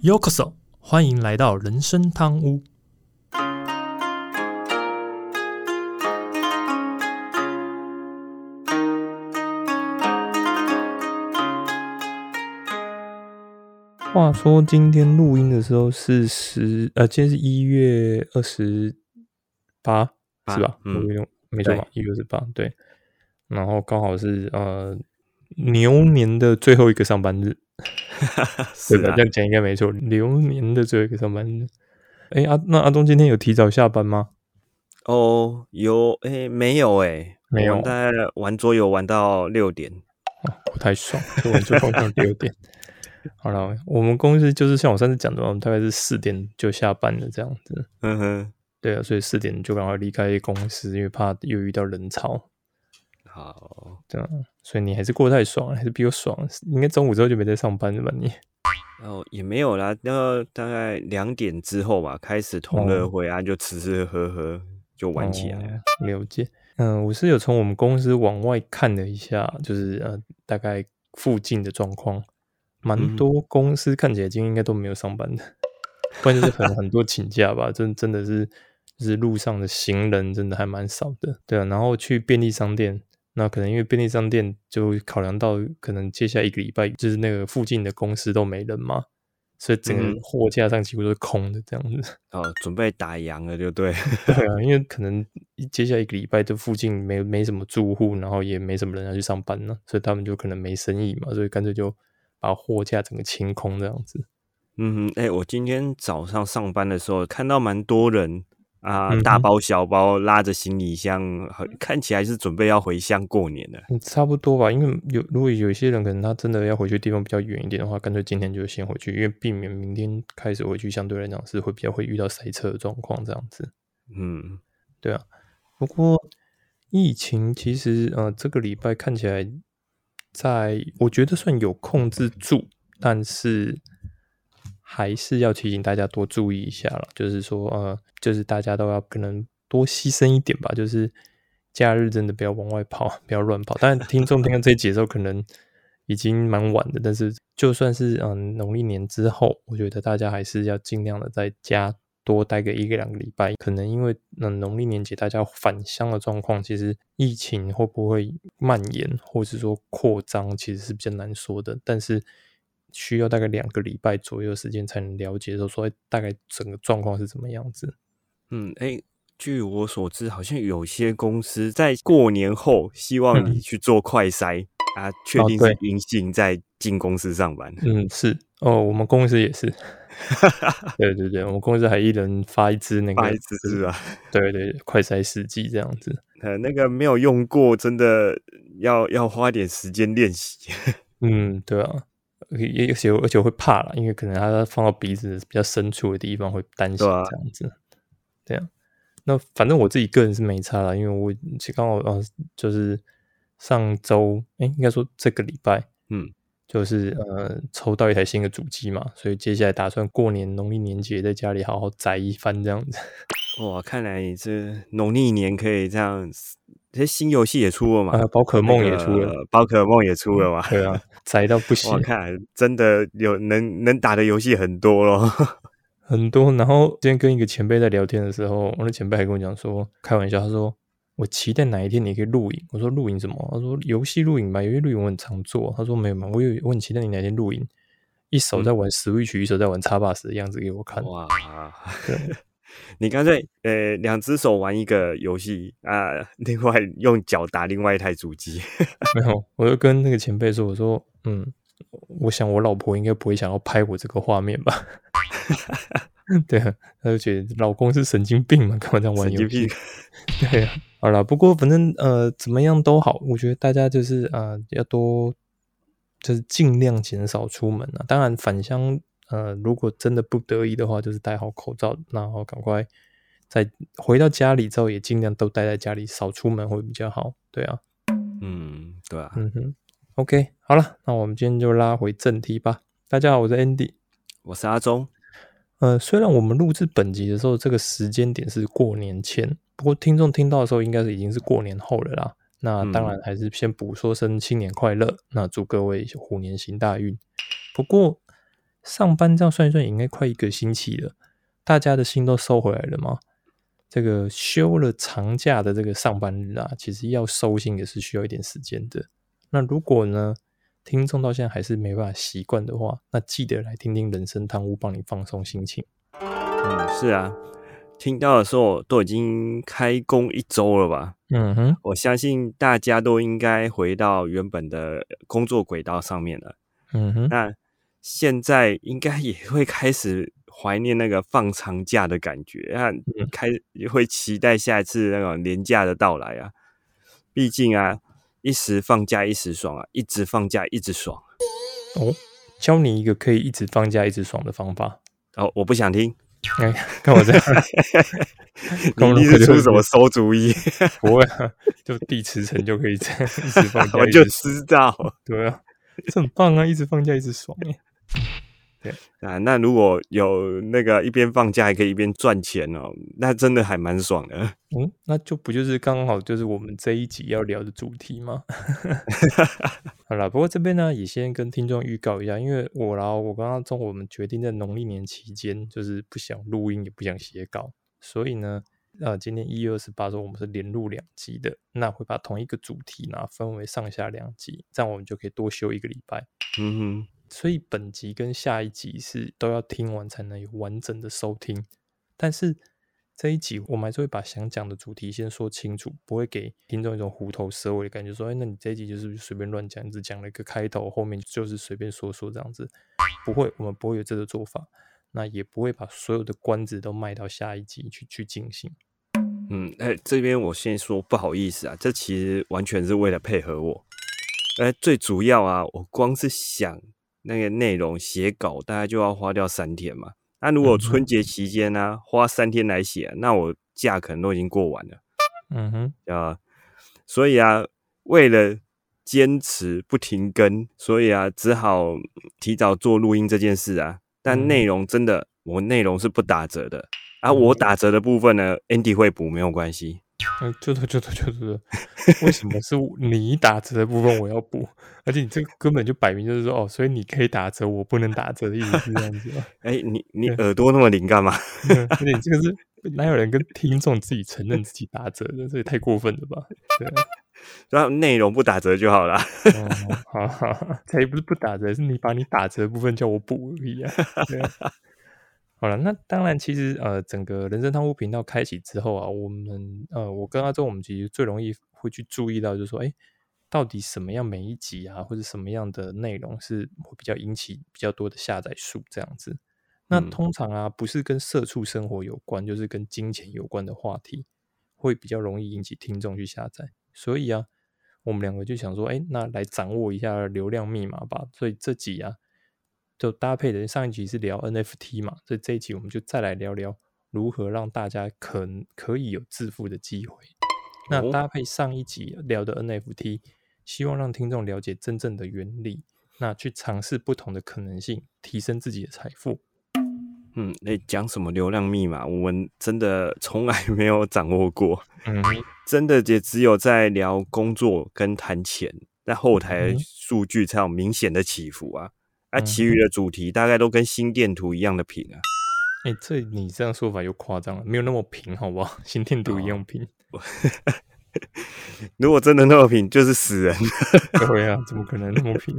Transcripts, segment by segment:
Yokoso，欢迎来到人生汤屋。话说今天录音的时候是十呃，今天是一月二十八，是吧？嗯我用没错吧？一月二十八，对。然后刚好是呃牛年的最后一个上班日，对吧？是的这，样讲应该没错。流年的最后一个上班日。哎，阿那阿东今天有提早下班吗？哦，有诶，没有诶，没有大概玩桌游玩到六点。哦，不太爽，所以我就放上六点。好了，我们公司就是像我上次讲的，我们大概是四点就下班了这样子。嗯哼，对啊，所以四点就赶快离开公司，因为怕又遇到人潮。好，这样，所以你还是过得太爽了，还是比我爽。应该中午之后就没在上班了吧？你然后也没有啦，那大概两点之后吧，开始同乐哦会啊，就吃吃喝喝就玩起来了。哦了解。嗯，我是有从我们公司往外看了一下，就是呃，大概附近的状况，蛮嗯多公司看起来今天应该都没有上班的，不然就是很很多请假吧，真真的是就是路上的行人真的还蛮少的，对啊。然后去便利商店，那可能因为便利商店就考量到可能接下来一个礼拜就是那个附近的公司都没人嘛，所以整个嗯货架上几乎都是空的这样子。哦，准备打烊了，就对。对啊，因为可能接下来一个礼拜，这附近没没什么住户，然后也没什么人要去上班呢，所以他们就可能没生意嘛，所以干脆就把货架整个清空这样子。嗯哼，哎、我今天早上上班的时候看到蛮多人啊，嗯大包小包拉着行李箱，很看起来是准备要回乡过年了。嗯，差不多吧，因为有如果有一些人可能他真的要回去的地方比较远一点的话，干脆今天就先回去，因为避免明天开始回去，相对来讲是会比较会遇到塞车的状况这样子。嗯，对啊，不过疫情其实呃这个礼拜看起来在我觉得算有控制住，但是还是要提醒大家多注意一下了。就是说呃，就是大家都要可能多牺牲一点吧，就是假日真的不要往外跑，不要乱跑。当然，听众听到这节奏可能已经蛮晚的，但是就算是嗯、农历年之后，我觉得大家还是要尽量的在家多待个一个两个礼拜。可能因为嗯农历年节大家返乡的状况，其实疫情会不会蔓延或者说扩张，其实是比较难说的。但是需要大概两个礼拜左右的时间才能了解说，说哎大概整个状况是怎么样子。嗯，哎、据我所知，好像有些公司在过年后希望你嗯去做快筛、啊，确哦定是对阴性再进公司上班。嗯，是哦，我们公司也是。对对对，我们公司还一人发一支那个，发一支是吧？对对对，快筛试剂这样子。呃，那个没有用过，真的要要花点时间练习。嗯，对啊，而且而且而且会怕了，因为可能它放到鼻子比较深处的地方会担心这样子。对啊，那反正我自己个人是没差了，因为我其实刚好呃，就是上周哎，应该说这个礼拜，嗯，就是呃抽到一台新的主机嘛，所以接下来打算过年农历年节在家里好好宅一番这样子。哇，看来你这农历年可以这样，这新游戏也出了嘛？啊，宝可梦也出了，那个宝可梦也出了嘛？对啊，宅到不行我，，看来真的有能能打的游戏很多咯。很多。然后今天跟一个前辈在聊天的时候，我的前辈还跟我讲说，开玩笑，他说我期待哪一天你可以录影。我说录影什么？他说游戏录影吧，游戏录影我很常做。他说没有嘛，我有我很期待你哪天录影，一手在玩 Switch，、一手在玩 Xbox 的样子给我看。哇，你干脆呃两只手玩一个游戏啊，另外用脚打另外一台主机。没有，我就跟那个前辈说，我说嗯，我想我老婆应该不会想要拍我这个画面吧。对啊，他就觉得老公是神经病嘛，干嘛这样玩游戏？对啊，好了，不过反正呃怎么样都好，我觉得大家就是呃要多就是尽量减少出门啊。当然返乡呃如果真的不得已的话，就是戴好口罩，然后赶快在回到家里之后也尽量都待在家里，少出门会比较好。对啊，嗯，对啊，嗯哼，OK，好了，那我们今天就拉回正题吧。大家好，我是 Andy。我是阿忠。呃，虽然我们录制本集的时候，这个时间点是过年前，不过听众听到的时候，应该是已经是过年后了啦。那当然还是先补说声新年快乐，那祝各位虎年行大运。不过上班这样算一算，应该快一个星期了，大家的心都收回来了吗？这个休了长假的这个上班日啊，其实要收心也是需要一点时间的。那如果呢，听众到现在还是没办法习惯的话，那记得来听听人生汤屋，帮你放松心情。嗯，是啊，听到的时候都已经开工一周了吧？嗯哼，我相信大家都应该回到原本的工作轨道上面了。嗯哼，那现在应该也会开始怀念那个放长假的感觉啊，开会期待下一次那种年假的到来啊。毕竟啊，一时放假一时爽啊，一直放假一直爽。哦，教你一个可以一直放假一直爽的方法。哦，我不想听。哎，跟我这样，你是出什么馊主意？不会啊，就地磁层就可以这样一直放假。我就知道，对啊，这很棒啊，一直放假一直爽哎。对 啊，那如果有那个一边放假还可以一边赚钱哦，那真的还蛮爽的。嗯，那就不就是刚好就是我们这一集要聊的主题吗？好了，不过这边呢也先跟听众预告一下，因为我然后我刚刚中午我们决定在农历年期间就是不想录音也不想写稿，所以呢，呃，今天一月二十八说我们是连录两集的，那会把同一个主题呢分为上下两集，这样我们就可以多休一个礼拜。嗯哼。所以本集跟下一集是都要听完才能有完整的收听，但是这一集我们还是会把想讲的主题先说清楚，不会给听众一种虎头蛇尾的感觉，说哎，那你这一集就是随便乱讲，只讲了一个开头，后面就是随便说说这样子，不会，我们不会有这个做法，那也不会把所有的关子都卖到下一集去去进行。嗯，哎，这边我先说不好意思啊，这其实完全是为了配合我，哎，最主要啊，我光是想。那个内容写稿大概就要花掉三天嘛，那如果春节期间呢，花三天来写，那我假可能都已经过完了。嗯哼，啊，所以啊，为了坚持不停更，所以啊，只好提早做录音这件事啊。但内容真的，我内容是不打折的啊，我打折的部分呢，Andy 会补，没有关系。嗯，就是就是就是，为什么是你打折的部分我要补？而且你这个根本就摆明就是说，哦，所以你可以打折，我不能打折的意思是这样子吗？哎，你你耳朵那么灵干嘛？而且你这个是哪有人跟听众自己承认自己打折的？这也太过分了吧？对，然后内容不打折就好了。好好，才不是不打折，是你把你打折的部分叫我补而已啊。好了，那当然，其实呃，整个人生汤屋频道开启之后啊，我们呃，我跟阿周，我们其实最容易会去注意到，就是说，哎，到底什么样每一集啊，或者什么样的内容是会比较引起比较多的下载数这样子。那通常啊，不是跟社畜生活有关，就是跟金钱有关的话题，会比较容易引起听众去下载。所以啊，我们两个就想说，哎，那来掌握一下流量密码吧。所以这集啊。就搭配的上一集是聊 NFT 嘛，所以这一集我们就再来聊聊如何让大家可可以有致富的机会。那搭配上一集聊的 NFT，希望让听众了解真正的原理，那去尝试不同的可能性，提升自己的财富。嗯，那讲什么流量密码，我们真的从来没有掌握过。嗯，真的也只有在聊工作跟谈钱，在后台数据才有明显的起伏啊。啊，其余的主题大概都跟心电图一样的平啊！哎，这你这样说法又夸张了，没有那么平，好不好？心电图一样平。如果真的那么平，就是死人。对啊，怎么可能那么平？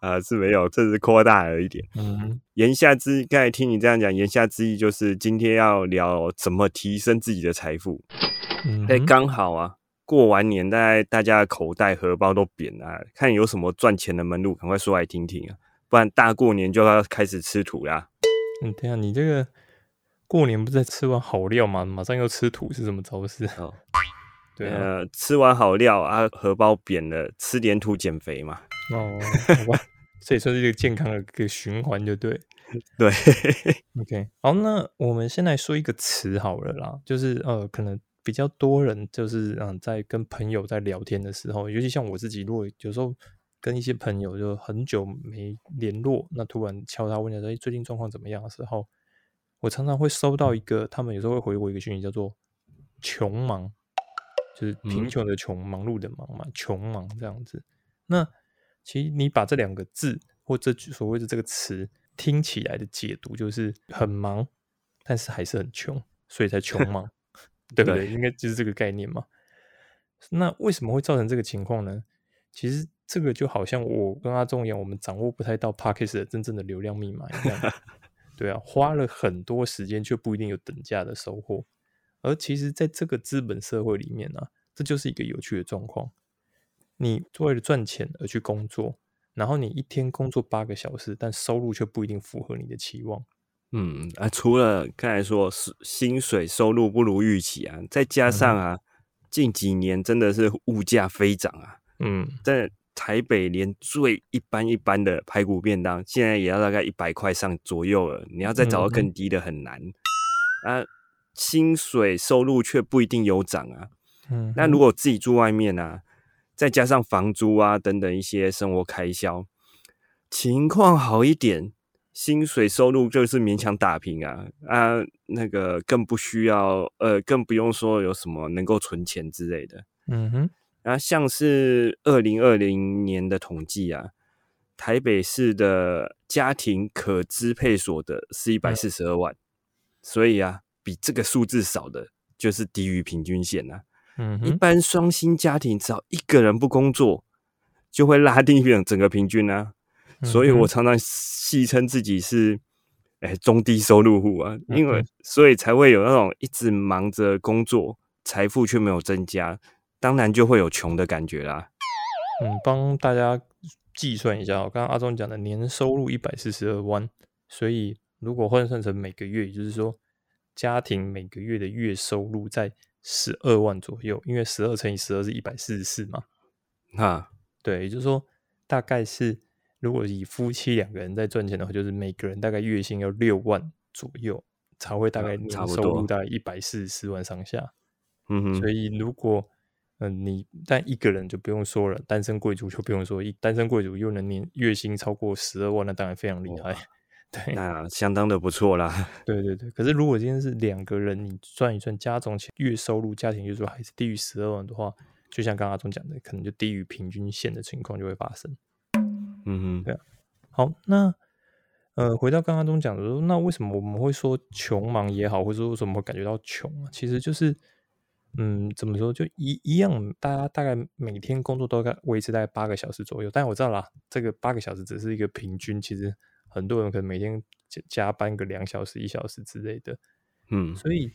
啊，是没有，这是扩大了一点。嗯，言下之，刚才听你这样讲，言下之意就是今天要聊怎么提升自己的财富。嗯，哎，刚好啊，过完年，大概大家的口袋荷包都扁了，看有什么赚钱的门路，赶快说来听听啊！不然大过年就要开始吃土啦。嗯，对啊，你这个过年不是吃完好料吗？马上又吃土是什么招式？哦，对啊，吃完好料啊，荷包扁了，吃点土减肥嘛。哦，好吧，这也算是一个健康的一个循环，就对。对，OK，好，那我们先来说一个词好了啦，就是呃，可能比较多人就是嗯，在跟朋友在聊天的时候，尤其像我自己，如果有时候。跟一些朋友就很久没联络，那突然敲他问他说：“哎，最近状况怎么样？”的时候，我常常会收到一个，他们有时候会回我一个讯息，叫做“穷忙”，就是贫穷的穷，忙碌的忙嘛，穷忙这样子。那其实你把这两个字或这所谓的这个词听起来的解读就是很忙，但是还是很穷，所以才穷忙，对不对？应该就是这个概念嘛。那为什么会造成这个情况呢？其实这个就好像我跟阿忠一样，我们掌握不太到 p a r k e s 的真正的流量密码一样。对啊，花了很多时间，却不一定有等价的收获。而其实，在这个资本社会里面呢，这就是一个有趣的状况。你为了赚钱而去工作，然后你一天工作八个小时，但收入却不一定符合你的期望。嗯啊，除了刚才说是薪水收入不如预期啊，再加上啊，近几年真的是物价飞涨啊。嗯，在台北连最一般一般的排骨便当，现在也要大概一百块上左右了。你要再找到更低的很难啊。薪水收入却不一定有涨啊。嗯，那如果自己住外面啊，再加上房租啊等等一些生活开销，情况好一点，薪水收入就是勉强打平啊啊，那个更不需要呃，更不用说有什么能够存钱之类的。嗯哼。然后像是二零二零年的统计啊，台北市的家庭可支配所得是一百四十二万，所以啊，比这个数字少的就是低于平均线呐。嗯，一般双薪家庭只要一个人不工作，就会拉低整整个平均啊。所以我常常戏称自己是哎中低收入户啊，因为所以才会有那种一直忙着工作，财富却没有增加。当然就会有穷的感觉啦。嗯，帮大家计算一下，刚刚阿忠讲的年收入一百四十二万，所以如果换算成每个月，也就是说家庭每个月的月收入在十二万左右，因为十二乘以十二是一百四十四嘛。啊，对，也就是说大概是如果以夫妻两个人在赚钱的话，就是每个人大概月薪要六万左右，才会大概年收入大概一百四十四万上下。嗯哼，所以如果嗯，你但一个人就不用说了，单身贵族就不用说，一单身贵族又能年月薪超过十二万，那当然非常厉害，对，那相当的不错啦。对对对，可是如果今天是两个人，你算一算加总起月收入，家庭月收入还是低于十二万的话，就像刚刚阿忠讲的，可能就低于平均线的情况就会发生。嗯哼，对啊。好，那呃，回到刚刚中讲的说，那为什么我们会说穷忙也好，或者说为什么会感觉到穷啊？其实就是。嗯，怎么说？就一一样，大家大概每天工作都该维持在八个小时左右。但我知道啦，这个八个小时只是一个平均，其实很多人可能每天加加班个两小时、一小时之类的。嗯，所以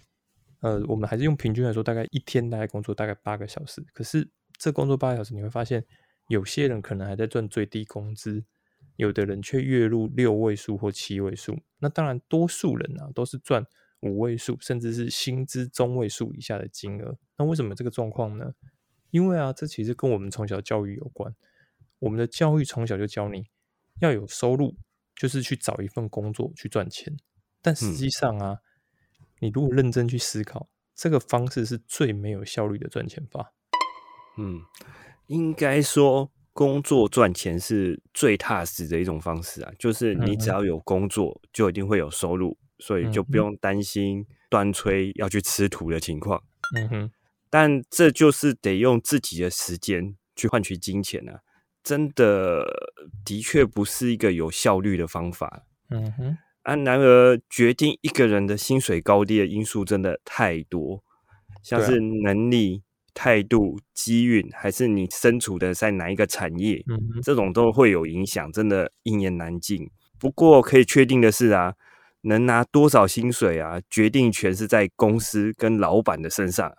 呃，我们还是用平均来说，大概一天大概工作大概八个小时。可是这工作八个小时，你会发现有些人可能还在赚最低工资，有的人却月入六位数或七位数。那当然，多数人啊都是赚。五位数，甚至是薪资中位数以下的金额，那为什么这个状况呢？因为啊，这其实跟我们从小教育有关。我们的教育从小就教你要有收入，就是去找一份工作去赚钱。但实际上啊，你如果认真去思考，这个方式是最没有效率的赚钱法。嗯，应该说工作赚钱是最踏实的一种方式啊，就是你只要有工作，就一定会有收入。所以就不用担心断炊要去吃土的情况。嗯哼，但这就是得用自己的时间去换取金钱啊，真的的确不是一个有效率的方法。嗯哼，啊，然而决定一个人的薪水高低的因素真的太多，像是能力、态度、机运，还是你身处的在哪一个产业，这种都会有影响，真的一言难尽。不过可以确定的是啊。能拿多少薪水啊？决定权是在公司跟老板的身上。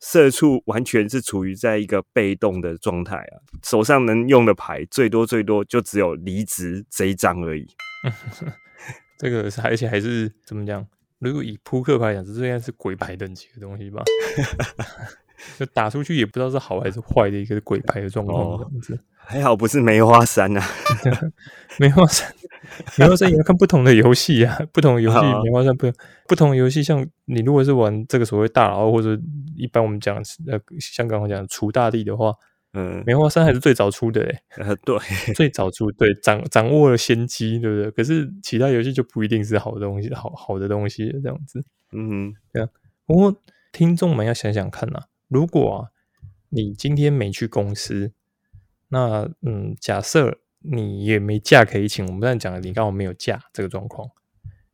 社畜完全是处于在一个被动的状态啊，手上能用的牌最多最多就只有离职这一张而已。这个而且还是怎么讲？如果以扑克牌讲，这应该是鬼牌等级的东西吧？就打出去也不知道是好还是坏的一个鬼牌的状况这样子。还好不是梅花三啊，梅花三，梅花三也要看不同的游戏啊，不同的游戏梅花三不不同的游戏，像你如果是玩这个所谓大佬或者一般我们讲呃，香港我讲除大地的话，嗯，梅花三还是最早出的对，最早出，对，掌掌握了先机，对不对？可是其他游戏就不一定是好的东西，好好的东西这样子，嗯，对啊。不过听众们要想想看呐，如果啊，你今天没去公司。那嗯，假设你也没假可以请，我们刚才讲了，你刚好没有假这个状况，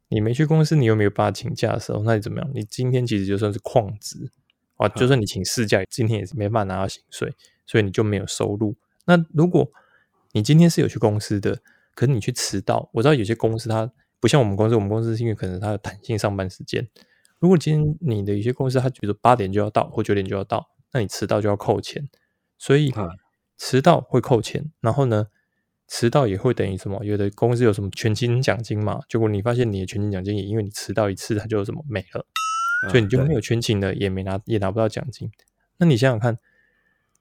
你没去公司，你又没有办法请假的时候，那你怎么样？你今天其实就算是旷职啊，就算你请事假，今天也是没办法拿到薪水，所以你就没有收入。那如果你今天是有去公司的，可是你去迟到，我知道有些公司它不像我们公司，我们公司是因为可能它有弹性上班时间。如果今天你的一些公司，它比如说八点就要到或九点就要到，那你迟到就要扣钱，所以迟到会扣钱。然后呢，迟到也会等于什么？有的公司有什么全勤奖金嘛？结果你发现你的全勤奖金也因为你迟到一次，它就什么没了，所以你就没有全勤的，也没拿，也拿不到奖金。那你想想看，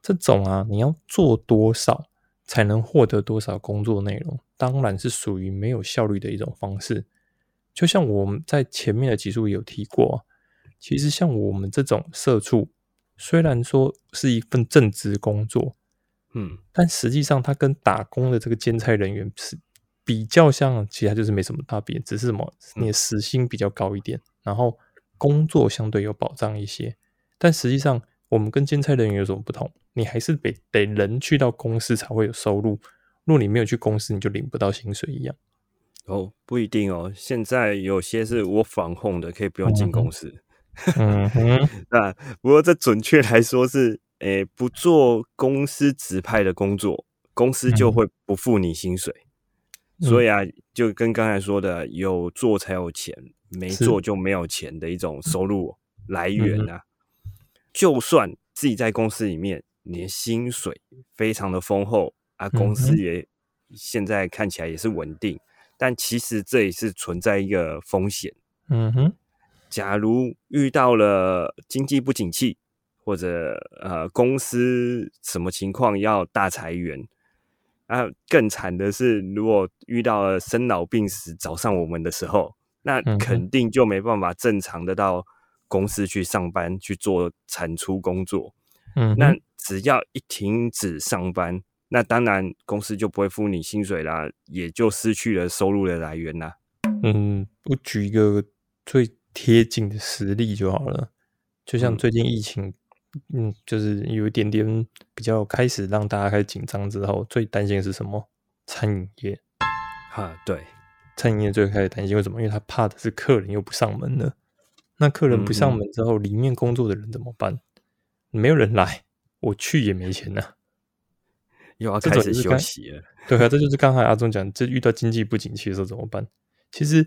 这种啊，你要做多少才能获得多少工作内容？当然是属于没有效率的一种方式。就像我们在前面的集数有提过，其实像我们这种社畜，虽然说是一份正职工作，嗯，但实际上它跟打工的这个兼差人员是比较像，其实就是没什么大别，只是什么你的时薪比较高一点，然后工作相对有保障一些。但实际上，我们跟兼差人员有什么不同？你还是得得人去到公司才会有收入，如果你没有去公司，你就领不到薪水一样。哦，不一定哦。现在有些是我防控的，可以不用进公司。嗯哼，那不过这准确来说是，诶，不做公司指派的工作，公司就会不付你薪水。所以啊，就跟刚才说的，有做才有钱，没做就没有钱的一种收入来源啊。就算自己在公司里面，你的薪水非常的丰厚啊，公司也现在看起来也是稳定。但其实这也是存在一个风险。嗯哼，假如遇到了经济不景气，或者呃公司什么情况要大裁员，啊，更惨的是，如果遇到了生老病死找上我们的时候，那肯定就没办法正常的到公司去上班去做产出工作。嗯，那只要一停止上班。那当然，公司就不会付你薪水啦，也就失去了收入的来源啦。嗯，我举一个最贴近的实例就好了，就像最近疫情，嗯，就是有一点点比较开始让大家开始紧张之后，最担心的是什么？餐饮业。哈，对，餐饮业最开始担心为什么？因为他怕的是客人又不上门了。那客人不上门之后，里面工作的人怎么办？没有人来，我去也没钱呐。又要开始休息了，对啊，这就是刚才阿忠讲，这遇到经济不景气的时候怎么办？其实，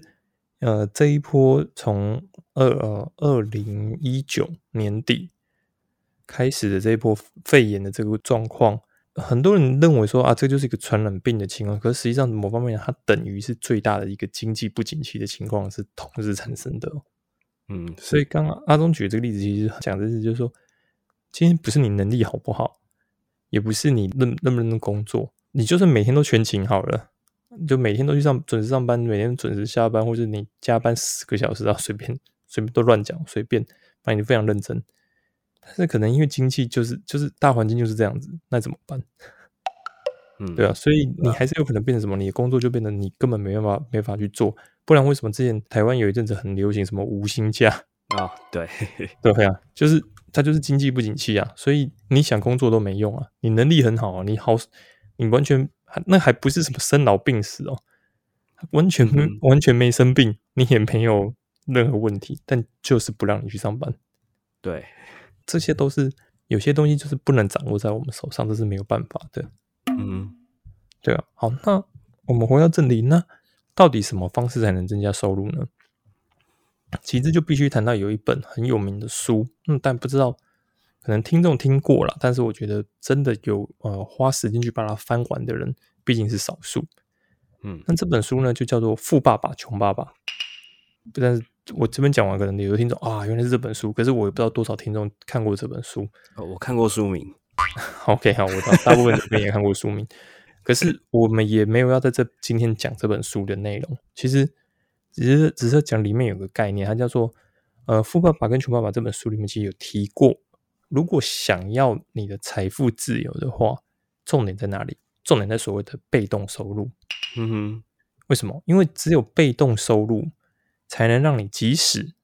呃，这一波从二呃二零一九年底开始的这一波肺炎的这个状况，很多人认为说啊，这就是一个传染病的情况，可是实际上某方面它等于是最大的一个经济不景气的情况是同时产生的。嗯，所以刚刚阿忠举的这个例子，其实讲的是就是说，今天不是你能力好不好。也不是你认认不认真工作，你就算每天都全勤好了，就每天都去上准时上班，每天准时下班，或者你加班十个小时啊，随便随便都乱讲，随便，反正你非常认真。但是可能因为经济就是就是大环境就是这样子，那怎么办？嗯，对啊，所以你还是有可能变成什么？你的工作就变成你根本没办法没法去做，不然为什么之前台湾有一阵子很流行什么无薪假 啊？对对啊，就是。它就是经济不景气啊，所以你想工作都没用啊。你能力很好啊，你好，你完全那还不是什么生老病死哦，完全完全没生病，你也没有任何问题，但就是不让你去上班。对，这些都是有些东西就是不能掌握在我们手上，这是没有办法的。嗯，对啊。好，那我们回到这里，那到底什么方式才能增加收入呢？其实就必须谈到有一本很有名的书，嗯，但不知道可能听众听过了，但是我觉得真的有呃花时间去把它翻完的人，毕竟是少数。嗯，那这本书呢就叫做《富爸爸穷爸爸》，但是我这边讲完，可能有的听众啊，原来是这本书，可是我也不知道多少听众看过这本书。哦，我看过书名。OK，好，我大部分这边也看过书名，可是我们也没有要在这今天讲这本书的内容，其实。只是只是讲里面有个概念，它叫做呃《富爸爸跟穷爸爸》这本书里面其实有提过，如果想要你的财富自由的话，重点在哪里？重点在所谓的被动收入。嗯哼，为什么？因为只有被动收入才能让你即使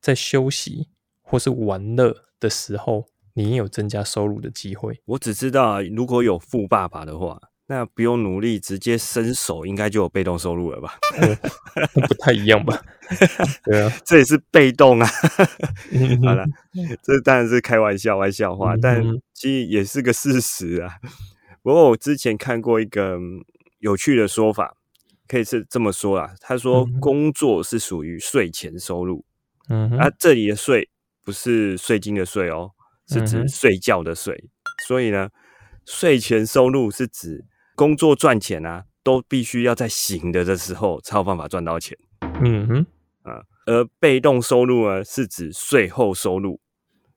在休息或是玩乐的时候，你也有增加收入的机会。我只知道如果有富爸爸的话，那不用努力，直接伸手应该就有被动收入了吧？不太一样吧？对啊，这也是被动啊。嗯 好了，这当然是开玩笑，玩笑话，但嗯其实也是个事实啊。不过我之前看过一个嗯有趣的说法，可以是这么说啦。他说嗯，工作是属于税前收入，嗯哼啊，这里的税不是税金的税哦，是指睡觉的睡。所以呢，税前收入是指工作赚钱啊，都必须要在醒的的时候才有办法赚到钱嗯哼，啊。而被动收入呢，是指税后收入，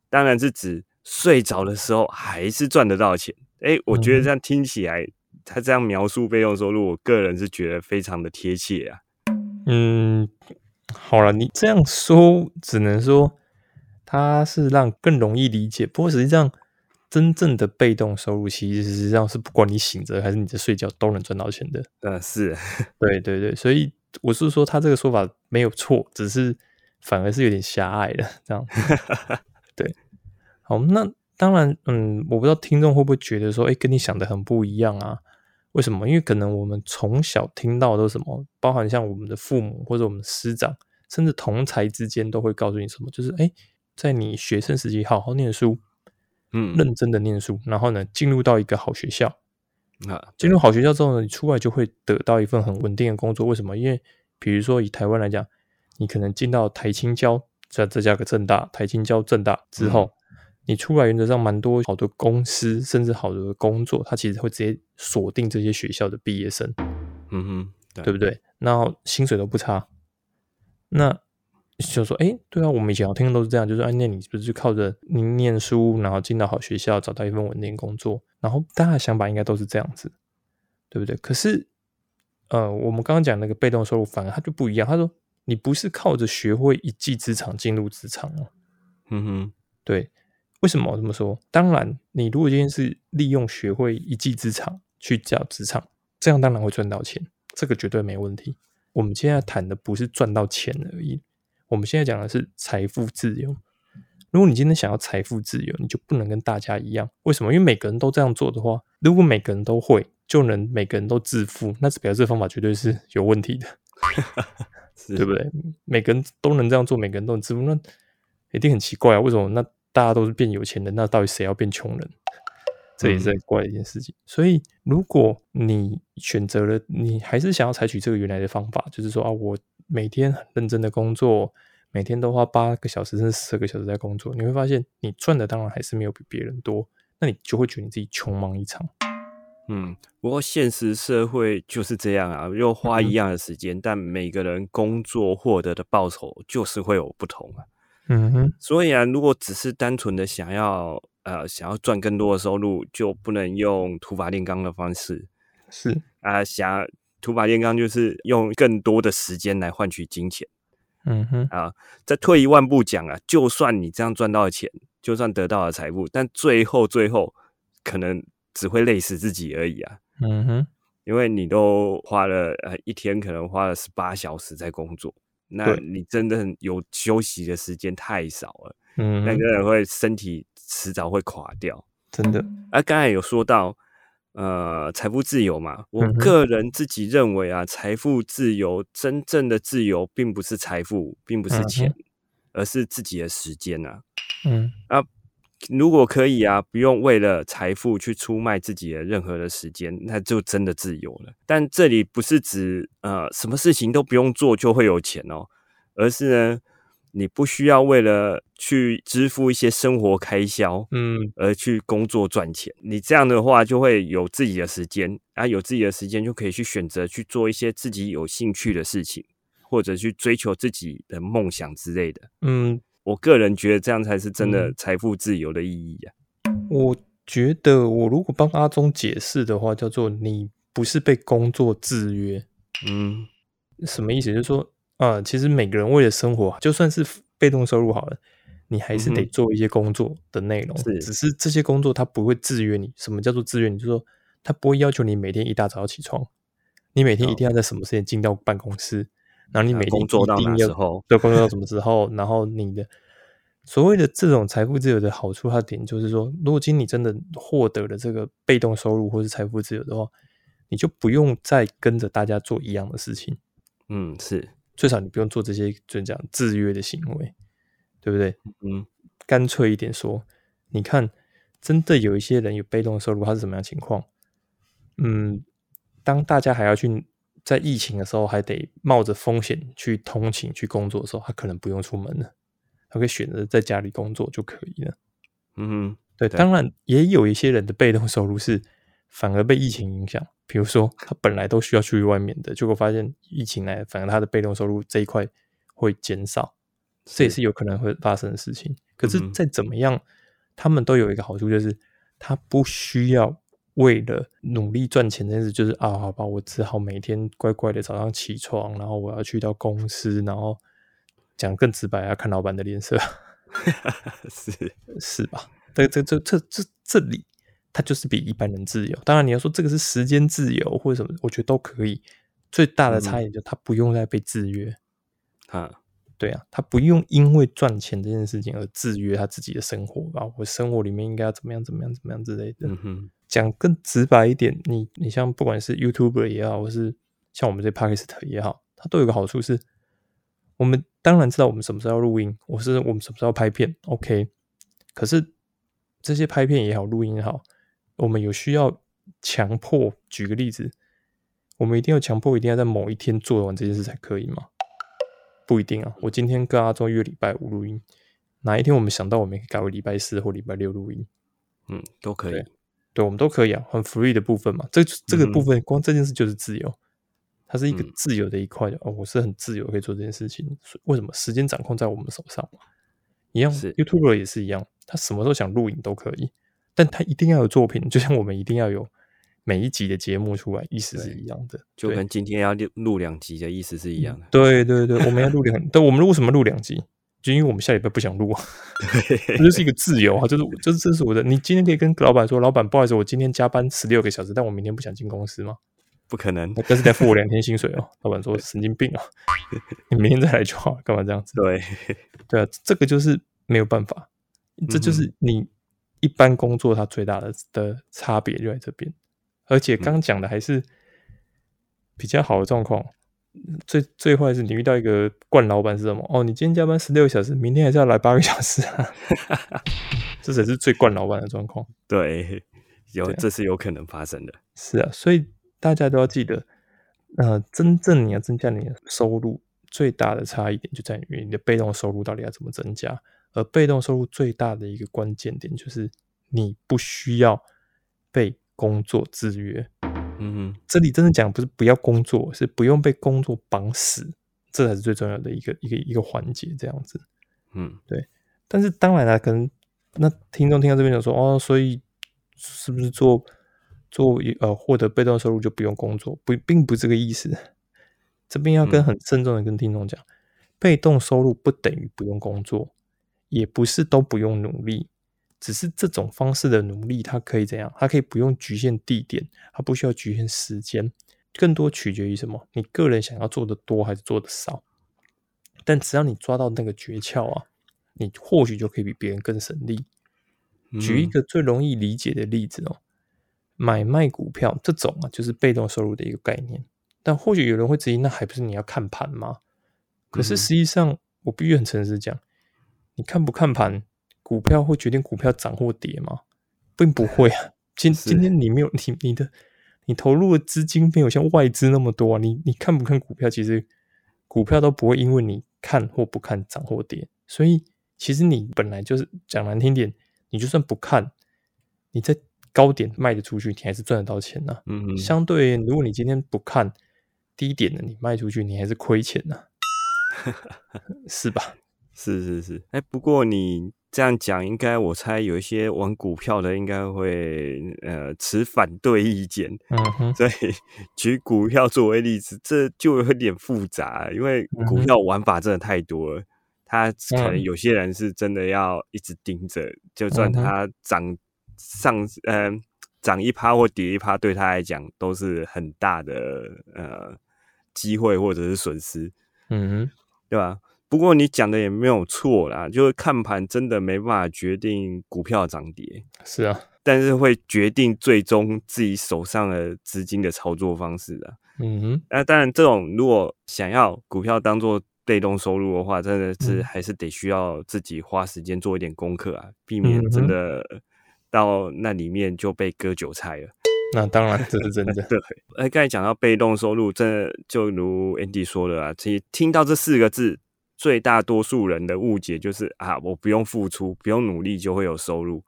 当然是指睡着的时候还是赚得到钱。诶，我觉得这样听起来，他这样描述被动收入，我个人是觉得非常的贴切啊。嗯，好了，你这样说只能说他是让更容易理解，不过实际上真正的被动收入其实实际上是不管你醒着还是你在睡觉都能赚到钱的。嗯，是，对对对，所以我是说他这个说法没有错，只是反而是有点狭隘的这样子。对，好，那当然，嗯，我不知道听众会不会觉得说，哎，跟你想的很不一样啊？为什么？因为可能我们从小听到的什么，包含像我们的父母或者我们师长，甚至同才之间都会告诉你什么，就是哎，诶在你学生时期好好念书，嗯，认真的念书，然后呢，进入到一个好学校，啊，进入好学校之后呢，你出来就会得到一份很稳定的工作。为什么？因为比如说以台湾来讲，你可能进到台青交，再再加个正大，台青交、正大之后，你出来原则上蛮多好的公司，甚至好的工作，它其实会直接锁定这些学校的毕业生，嗯哼，对对不对？然后薪水都不差。那就说，哎，对啊，我们以前好听的都是这样，就是哎，那你是不是就靠着你念书，然后进到好学校，找到一份稳定工作？然后大家的想法应该都是这样子，对不对？可是，呃，我们刚刚讲那个被动收入，反而它就不一样。他说，你不是靠着学会一技之长进入职场哦，嗯哼，对，为什么我这么说？当然，你如果今天是利用学会一技之长去教职场，这样当然会赚到钱，这个绝对没问题。我们现在谈的不是赚到钱而已，我们现在讲的是财富自由。如果你今天想要财富自由，你就不能跟大家一样。为什么？因为每个人都这样做的话，如果每个人都会，就能每个人都致富，那表示这方法绝对是有问题的。是对不对？每个人都能这样做，每个人都能致富，那一定很奇怪啊！为什么？那大家都是变有钱人，那到底谁要变穷人？这也是很怪的一件事情。所以，如果你选择了，你还是想要采取这个原来的方法，就是说啊，我每天很认真的工作，每天都花八个小时甚至十个小时在工作，你会发现你赚的当然还是没有比别人多，那你就会觉得你自己穷忙一场。嗯，不过现实社会就是这样啊，又花一样的时间，但每个人工作获得的报酬就是会有不同啊。嗯哼，所以啊，如果只是单纯的想要呃想要赚更多的收入，就不能用土法炼钢的方式是，啊、想土法炼钢就是用更多的时间来换取金钱嗯哼，啊。再退一万步讲啊，就算你这样赚到了钱，就算得到了财富，但最后最后可能只会累死自己而已啊。嗯哼，因为你都花了呃一天，可能花了十八小时在工作，那你真的有休息的时间太少了，嗯，那个人会身体迟早会垮掉。真的，啊刚才有说到，呃，财富自由嘛，我个人自己认为啊，财富自由真正的自由，并不是财富，并不是钱，而是自己的时间啊。嗯如果可以啊，不用为了财富去出卖自己的任何的时间，那就真的自由了。但这里不是指呃什么事情都不用做就会有钱哦，而是呢，你不需要为了去支付一些生活开销，嗯而去工作赚钱。你这样的话，就会有自己的时间，啊，有自己的时间就可以去选择去做一些自己有兴趣的事情，或者去追求自己的梦想之类的。嗯，我个人觉得这样才是真的嗯财富自由的意义啊。我觉得我如果帮阿忠解释的话，叫做你不是被工作制约，嗯什么意思？就是说，啊、其实每个人为了生活，就算是被动收入好了，你还是得做一些工作的内容，是只是这些工作它不会制约你。什么叫做制约你？就是说，它不会要求你每天一大早要起床，你每天一定要在什么时间进到办公室，然后你啊每天工作到一定要哪时候对，工作到什么时候，然后你的所谓的这种财富自由的好处，它的点就是说，如果今天你真的获得了这个被动收入或是财富自由的话，你就不用再跟着大家做一样的事情。嗯，是，最少你不用做这些就讲制约的行为，对不对？嗯，干脆一点说，你看，真的有一些人有被动收入，他是什么样情况？嗯，当大家还要去在疫情的时候还得冒着风险去通勤去工作的时候，他可能不用出门了，他可以选择在家里工作就可以了。嗯，对，当然也有一些人的被动收入是反而被疫情影响。比如说，他本来都需要去外面的，结果发现疫情来，反而他的被动收入这一块会减少，这也是有可能会发生的事情。可是再怎么样，他们都有一个好处，就是他不需要为了努力赚钱这件事，就是啊，好吧，我只好每天乖乖的早上起床，然后我要去到公司，然后讲更直白，要看老板的脸色，是是吧？这这这这这这里。它就是比一般人自由。当然，你要说这个是时间自由或者什么，我觉得都可以。最大的差异就他不用再被制约啊，对啊，他不用因为赚钱这件事情而制约他自己的生活吧。我生活里面应该要怎么样怎么样怎么样之类的。嗯哼，讲更直白一点，你你像不管是 YouTuber 也好，或是像我们这 p a k i s t 也好，它都有个好处是，我们当然知道我们什么时候要录音，我是我们什么时候拍片，OK。可是这些拍片也好，录音也好。我们有需要强迫，举个例子，我们一定要强迫，一定要在某一天做完这件事才可以吗？不一定啊。我今天跟阿忠约礼拜五录音，哪一天我们想到，我们可以改为礼拜四或礼拜六录音，嗯，都可以。对，我们都可以啊，很 free 的部分嘛。这这个部分，光这件事就是自由，它是一个自由的一块哦。我是很自由可以做这件事情，为什么？时间掌控在我们手上，一样是 YouTuber 也是一样，他什么时候想录影都可以。但他一定要有作品，就像我们一定要有每一集的节目出来，意思是一样的，就跟今天要录录两集的意思是一样的。对对对，我们要录两，但我们为什么录两集？就因为我们下礼拜不想录啊，这就是一个自由啊，就是就是这是我的。你今天可以跟老板说，老板不好意思，我今天加班十六个小时，但我明天不想进公司吗？不可能，但是得付我两天薪水哦。老板说神经病啊，你明天再来就好，干嘛这样子？对对啊，这个就是没有办法，这就是你。一般工作它最大的的差别就在这边，而且刚讲的还是比较好的状况。最最坏是你遇到一个惯老板是什么？哦，你今天加班十六个小时，明天还是要来八个小时啊？这才是最惯老板的状况。对，有这是有可能发生的。是啊，所以大家都要记得，呃，真正你要增加你的收入，最大的差异点就在于你的被动收入到底要怎么增加。而被动收入最大的一个关键点就是，你不需要被工作制约。嗯，这里真的讲不是不要工作，是不用被工作绑死，这才是最重要的一个一个一个环节。这样子，嗯，对。但是当然了，可能那听众听到这边就说，哦，所以是不是做做呃获得被动收入就不用工作？不，并不是这个意思。这边要跟很慎重的跟听众讲，被动收入不等于不用工作。也不是都不用努力，只是这种方式的努力，它可以怎样？它可以不用局限地点，它不需要局限时间，更多取决于什么？你个人想要做的多还是做的少？但只要你抓到那个诀窍啊，你或许就可以比别人更省力。举一个最容易理解的例子哦，买卖股票这种啊，就是被动收入的一个概念。但或许有人会质疑，那还不是你要看盘吗？可是实际上，我必须很诚实讲。你看不看盘？股票会决定股票涨或跌吗？并不会啊。今今天你没有你你的你投入的资金没有像外资那么多啊。你你看不看股票？其实股票都不会因为你看或不看涨或跌。所以其实你本来就是讲难听点，你就算不看，你在高点卖得出去，你还是赚得到钱呐。嗯嗯。相对，如果你今天不看低点的，你卖出去，你还是亏钱呐。是吧？是是是，哎，不过你这样讲，应该我猜有一些玩股票的应该会呃持反对意见。嗯，所以举股票作为例子，这就有点复杂，因为股票玩法真的太多了。他可能有些人是真的要一直盯着，就算它涨上呃涨一趴或跌一趴，对他来讲都是很大的呃机会或者是损失。嗯，对吧？不过你讲的也没有错啦，就是看盘真的没办法决定股票涨跌。是啊，但是会决定最终自己手上的资金的操作方式的。嗯哼，那当然，这种如果想要股票当做被动收入的话，真的是还是得需要自己花时间做一点功课啊，避免真的到那里面就被割韭菜了。那当然，这是真的。对，哎，刚才讲到被动收入，真的就如 Andy 说的啊，其实听到这四个字，最大多数人的误解就是啊，我不用付出，不用努力就会有收入。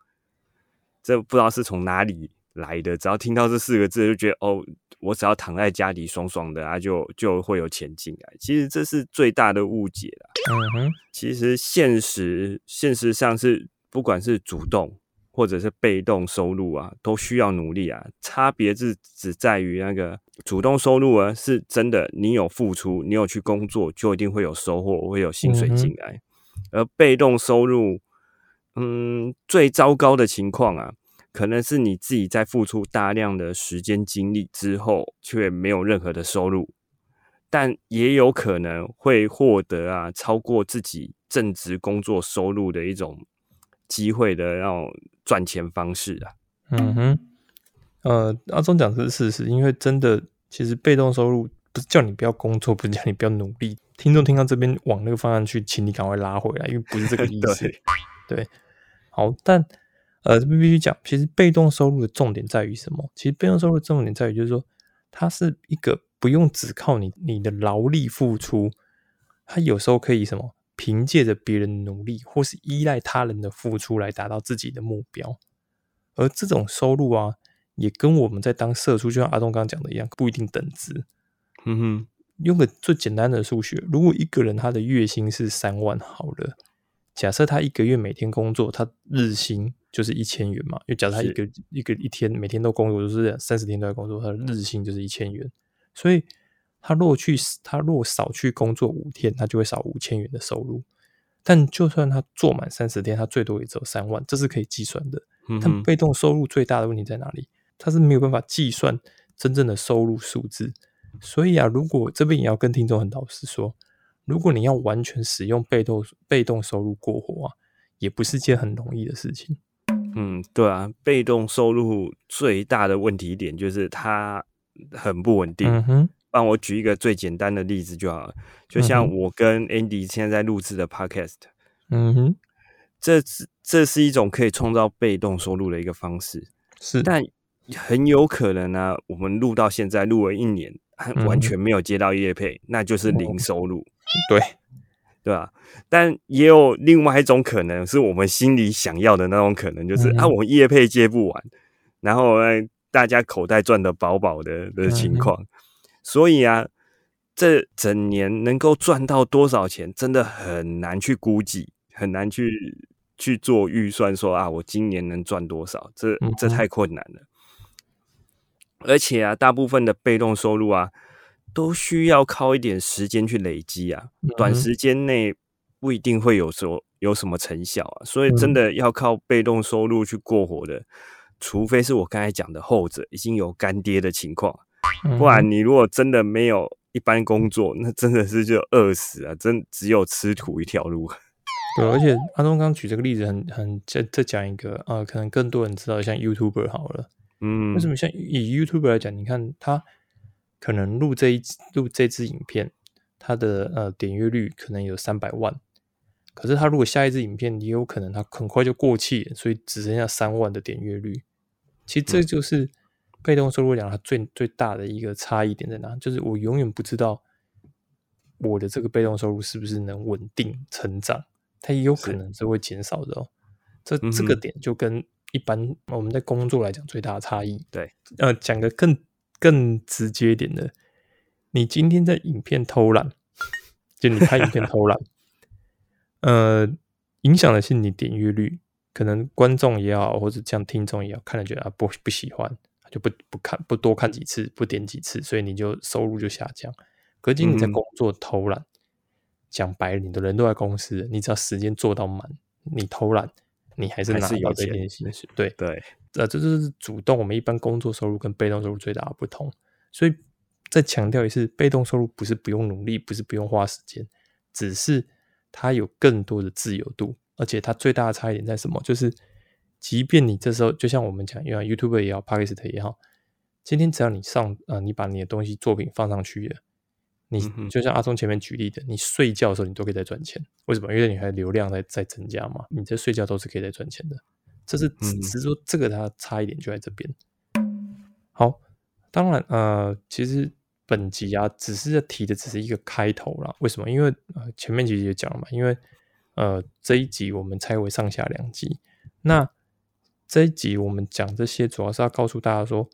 这不知道是从哪里来的，只要听到这四个字，就觉得哦，我只要躺在家里爽爽的啊，就就会有钱进来。其实这是最大的误解了。嗯哼，其实现实现实上是，不管是主动。或者是被动收入啊，都需要努力啊。差别是只在于那个主动收入啊，是真的，你有付出，你有去工作，就一定会有收获，会有薪水进来。而被动收入，嗯，最糟糕的情况啊，可能是你自己在付出大量的时间精力之后，却没有任何的收入，但也有可能会获得啊，超过自己正职工作收入的一种机会的那种。赚钱方式啊，嗯哼，呃，阿忠讲的是事实，因为真的，其实被动收入不是叫你不要工作，不是叫你不要努力。听众听到这边往那个方向去，请你赶快拉回来，因为不是这个意思。对，好，但呃，这边必须讲，其实被动收入的重点在于什么？其实被动收入的重点在于，就是说，它是一个不用只靠你你的劳力付出，它有时候可以什么？凭借着别人努力，或是依赖他人的付出来达到自己的目标，而这种收入啊，也跟我们在当社畜，就像阿东刚刚讲的一样，不一定等值。嗯哼，用个最简单的数学，如果一个人他的月薪是三万，好了，假设他一个月每天工作，他日薪就是一千元嘛。就假设他一个一个一天每天都工作，就是三十天都在工作，他的日薪就是一千元，所以。他若去，他若少去工作五天，他就会少五千元的收入。但就算他做满三十天，他最多也只有三万，这是可以计算的。但被动收入最大的问题在哪里？他是没有办法计算真正的收入数字。所以啊，如果这边也要跟听众很老实说，如果你要完全使用被动被动收入过活啊，也不是件很容易的事情。嗯，对啊，被动收入最大的问题点就是它很不稳定。嗯哼。帮我举一个最简单的例子就好了，就像我跟 Andy 现在在录制的 Podcast，嗯哼，这是这是一种可以创造被动收入的一个方式，是，但很有可能呢，我们录到现在录了一年，完全没有接到业配，那就是零收入，对，对吧？但也有另外一种可能，是我们心里想要的那种可能，就是啊，我业配接不完，然后大家口袋赚的饱饱的的情况。所以啊，这整年能够赚到多少钱，真的很难去估计，很难去去做预算。说啊，我今年能赚多少？这这太困难了。而且啊，大部分的被动收入啊，都需要靠一点时间去累积啊，短时间内不一定会有说有什么成效啊。所以，真的要靠被动收入去过活的，除非是我刚才讲的后者，已经有干爹的情况。不然，你如果真的没有一般工作，那真的是就饿死啊！真只有吃土一条路。对，而且阿东刚举这个例子，很很再再讲一个啊，可能更多人知道，像 YouTuber 好了，嗯，为什么像以 YouTuber 来讲，你看他可能录这一录这支影片，他的呃点阅率可能有三百万，可是他如果下一支影片，也有可能他很快就过气，所以只剩下三万的点阅率。其实这就是。被动收入讲，它最最大的一个差异点在哪？就是我永远不知道我的这个被动收入是不是能稳定成长，它也有可能是会减少的哦。这这个点就跟一般我们在工作来讲最大的差异。对，呃，讲个更更直接一点的，你今天在影片偷懒，就你拍影片偷懒，呃，影响的是你点阅率，可能观众也好，或者像听众也好，看了觉得啊不不喜欢。就不不看不多看几次不点几次，所以你就收入就下降。可是你在工作偷懒，讲白了，你的人都在公司，你只要时间做到满，你偷懒，你还是拿到这点薪水。对对，呃，这就是主动我们一般工作收入跟被动收入最大的不同。所以再强调一次，被动收入不是不用努力，不是不用花时间，只是它有更多的自由度，而且它最大的差异点在什么？就是即便你这时候就像我们讲，因为 YouTube 也好，Podcast 也好，今天只要你上呃，你把你的东西作品放上去了，你就像阿忠前面举例的，你睡觉的时候你都可以在赚钱。为什么？因为你还流量在在增加嘛，你在睡觉都是可以在赚钱的。这是只是说这个它差一点就在这边。好，当然呃，其实本集啊，只是在提的只是一个开头啦。为什么？因为呃前面其实也讲了嘛，因为呃这一集我们拆为上下两集，那这一集我们讲这些，主要是要告诉大家说，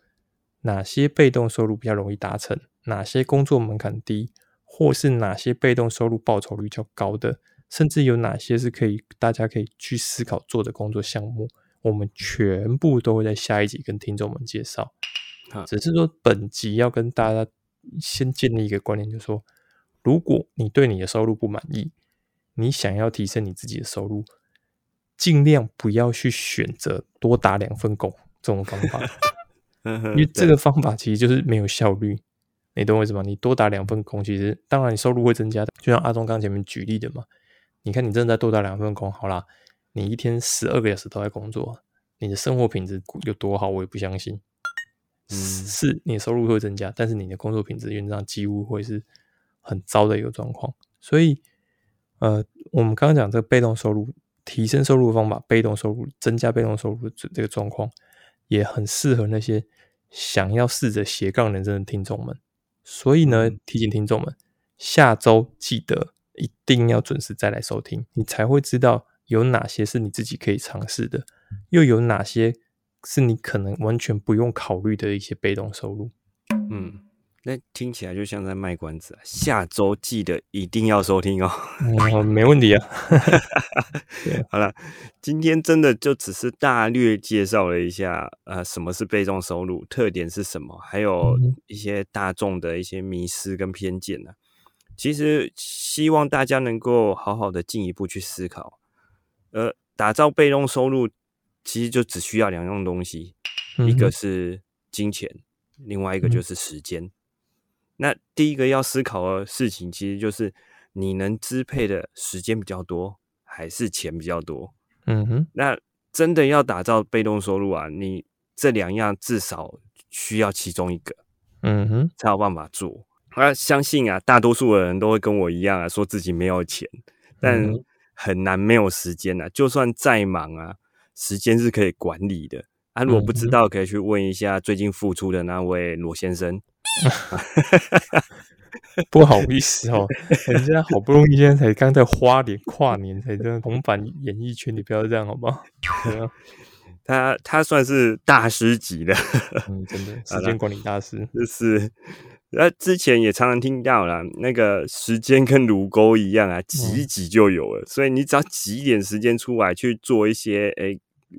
哪些被动收入比较容易达成，哪些工作门槛低，或是哪些被动收入报酬率较高的，甚至有哪些是可以大家可以去思考做的工作项目，我们全部都会在下一集跟听众们介绍。只是说本集要跟大家先建立一个观念，就是说，如果你对你的收入不满意，你想要提升你自己的收入。尽量不要去选择多打两份工这种方法，因为这个方法其实就是没有效率。你懂我意思吗？你多打两份工，其实当然你收入会增加的。就像阿忠刚前面举例的嘛，你看你真的在多打两份工，好啦，你一天十二个小时都在工作，你的生活品质有多好，我也不相信。是，你的收入会增加，但是你的工作品质原则上几乎会是很糟的一个状况。所以，呃，我们刚刚讲这个被动收入。提升收入的方法，被动收入增加被动收入这这个状况，也很适合那些想要试着斜杠人生的听众们。所以呢，提醒听众们，下周记得一定要准时再来收听，你才会知道有哪些是你自己可以尝试的，又有哪些是你可能完全不用考虑的一些被动收入。嗯。那听起来就像在卖关子啊！下周记得一定要收听哦。哦，没问题啊。好了，今天真的就只是大略介绍了一下，呃，什么是被动收入，特点是什么，还有一些大众的一些迷失跟偏见呢。其实希望大家能够好好的进一步去思考。呃，打造被动收入，其实就只需要两样东西，一个是金钱，另外一个就是时间。那第一个要思考的事情，其实就是你能支配的时间比较多，还是钱比较多？嗯哼。那真的要打造被动收入啊，你这两样至少需要其中一个，嗯哼，才有办法做。啊，相信啊，大多数的人都会跟我一样啊，说自己没有钱，但很难没有时间啊。就算再忙啊，时间是可以管理的。啊，如果不知道，可以去问一下最近复出的那位罗先生。不好意思哦，人家好不容易现在才刚在花莲跨年才在红版演艺圈，你不要这样好不好？他他算是大师级的，嗯，真的时间管理大师。就是，那之前也常常听到啦，那个时间跟乳沟一样啊，挤一挤就有了。所以你只要挤一点时间出来去做一些，哎，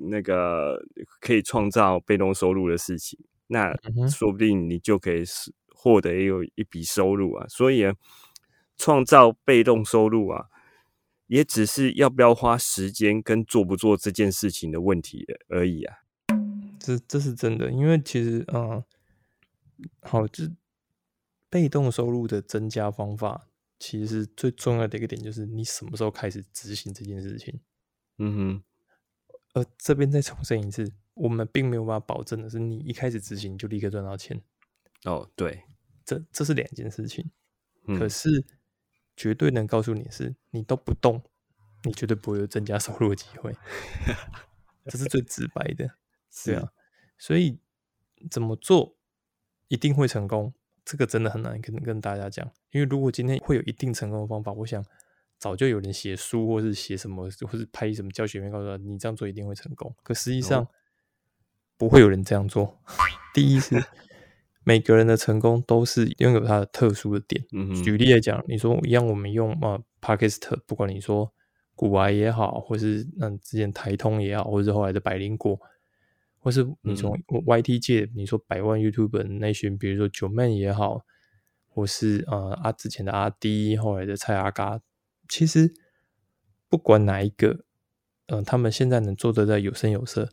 那个可以创造被动收入的事情。那说不定你就可以是获得有一笔收入啊，所以创造被动收入啊，也只是要不要花时间跟做不做这件事情的问题而已啊。这这是真的，因为其实嗯，好，这被动收入的增加方法，其实最重要的一个点就是你什么时候开始执行这件事情。嗯哼，呃，这边再重申一次。我们并没有办法保证的是，你一开始执行就立刻赚到钱。哦，对，这这是两件事情。可是绝对能告诉你是，你都不动，你绝对不会有增加收入的机会。这是最直白的，对啊。所以怎么做一定会成功？这个真的很难跟跟大家讲。因为如果今天会有一定成功的方法，我想。早就有人写书，或是写什么，或是拍什么教学片，告诉他你这样做一定会成功。可实际上不会有人这样做。第一是每个人的成功都是拥有他的特殊的点。举例来讲，你说一样，我们用啊 p a k i s t 不管你说古玩也好，或是嗯之前台通也好，或是后来的百灵果，或是你从 YT 界，你说百万 YouTube 那群，比如说九妹也好，或是呃啊之前的阿 D，后来的蔡阿嘎。其实不管哪一个，嗯，他们现在能做的在有声有色，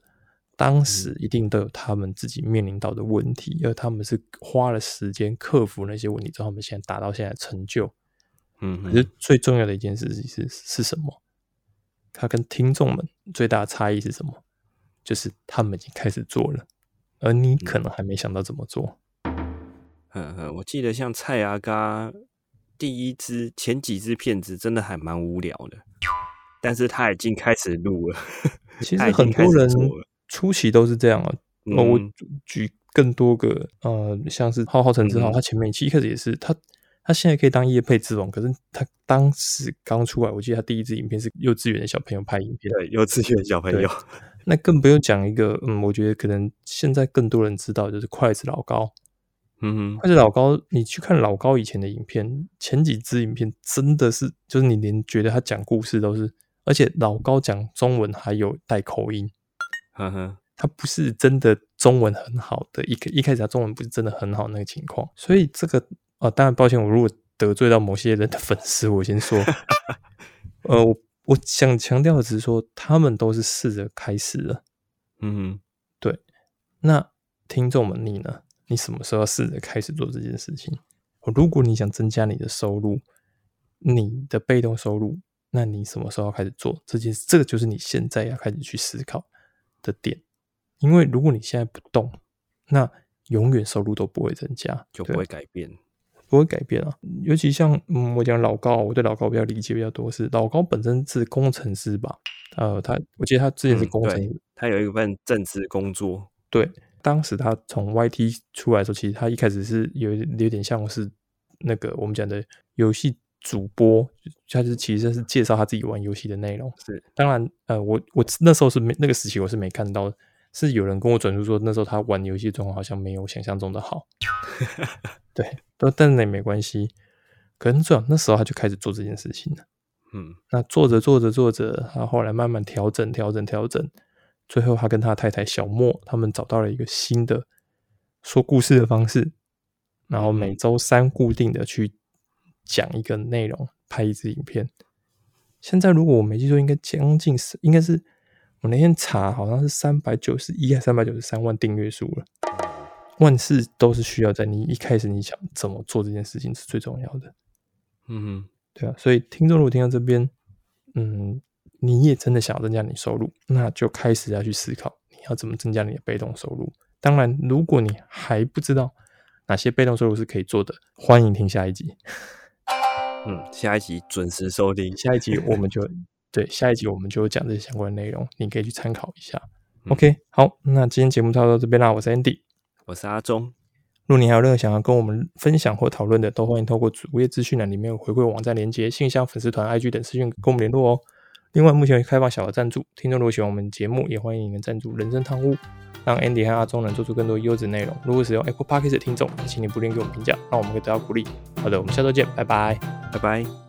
当时一定都有他们自己面临到的问题，而他们是花了时间克服那些问题之后，他们现在达到现在成就。嗯，可是最重要的一件事情是是什么？他跟听众们最大的差异是什么？就是他们已经开始做了，而你可能还没想到怎么做。嗯嗯，我记得像蔡阿嘎第一支前几支片子真的还蛮无聊的，但是他已经开始录了。其实很多人初期都是这样啊。我举更多个呃，像是浩浩陈志浩，他前面期一开始也是他，他现在可以当叶配之王，可是他当时刚出来，我记得他第一支影片是幼稚园的小朋友拍影片，对，幼稚园小朋友。那更不用讲一个，嗯，我觉得可能现在更多人知道就是筷子老高。嗯，筷子老高，你去看老高以前的影片，前几支影片真的是，就是你连觉得他讲故事都是，而且老高讲中文还有带口音，呵呵，他不是真的中文很好的，一一开始他中文不是真的很好那个情况，所以这个啊，当然抱歉，我如果得罪到某些人的粉丝，我先说，呃，我我想强调的只是说，他们都是试着开始了，嗯，对，那听众们你呢？你什么时候要试着开始做这件事情？如果你想增加你的收入，你的被动收入，那你什么时候要开始做这件事？这个就是你现在要开始去思考的点。因为如果你现在不动，那永远收入都不会增加，就不会改变，不会改变啊。尤其像嗯，我讲老高，我对老高比较理解比较多是老高本身是工程师吧？呃，他我记得他之前是工程师，他有一份正职工作，对。当时他从 YT 出来的时候，其实他一开始是有有点像是那个我们讲的游戏主播，他就是其实是介绍他自己玩游戏的内容。是，当然，呃，我我那时候是没那个时期我是没看到，是有人跟我转述说那时候他玩游戏状况好像没有想象中的好。对，但但那也没关系，可能这样那时候他就开始做这件事情了。嗯，那做着做着做着，他后来慢慢调整调整调整。最后，他跟他太太小莫他们找到了一个新的说故事的方式，然后每周三固定的去讲一个内容，拍一支影片。现在如果我没记错，应该将近是，应该是我那天查，好像是三百九十一还三百九十三万订阅数了。万事都是需要在你一开始你想怎么做这件事情是最重要的。嗯，对啊，所以听众如果听到这边，嗯。你也真的想要增加你收入，那就开始要去思考你要怎么增加你的被动收入。当然，如果你还不知道哪些被动收入是可以做的，欢迎听下一集。嗯，下一集准时收听。下一集我们就 对下一集我们就讲这些相关内容，你可以去参考一下。OK，好，那今天节目就到这边啦。我是 Andy，我是阿忠。如果你还有任何想要跟我们分享或讨论的，都欢迎透过主页资讯栏里面有回馈网站连接、信箱、粉丝团、IG 等资讯跟我们联络哦。另外，目前开放小额赞助，听众如果喜欢我们节目，也欢迎你们赞助人生汤屋，让 Andy 和阿忠能做出更多优质内容。如果使用 Apple Podcast 的听众，请你不吝给我们评价，让我们可以得到鼓励。好的，我们下周见，拜拜，拜拜。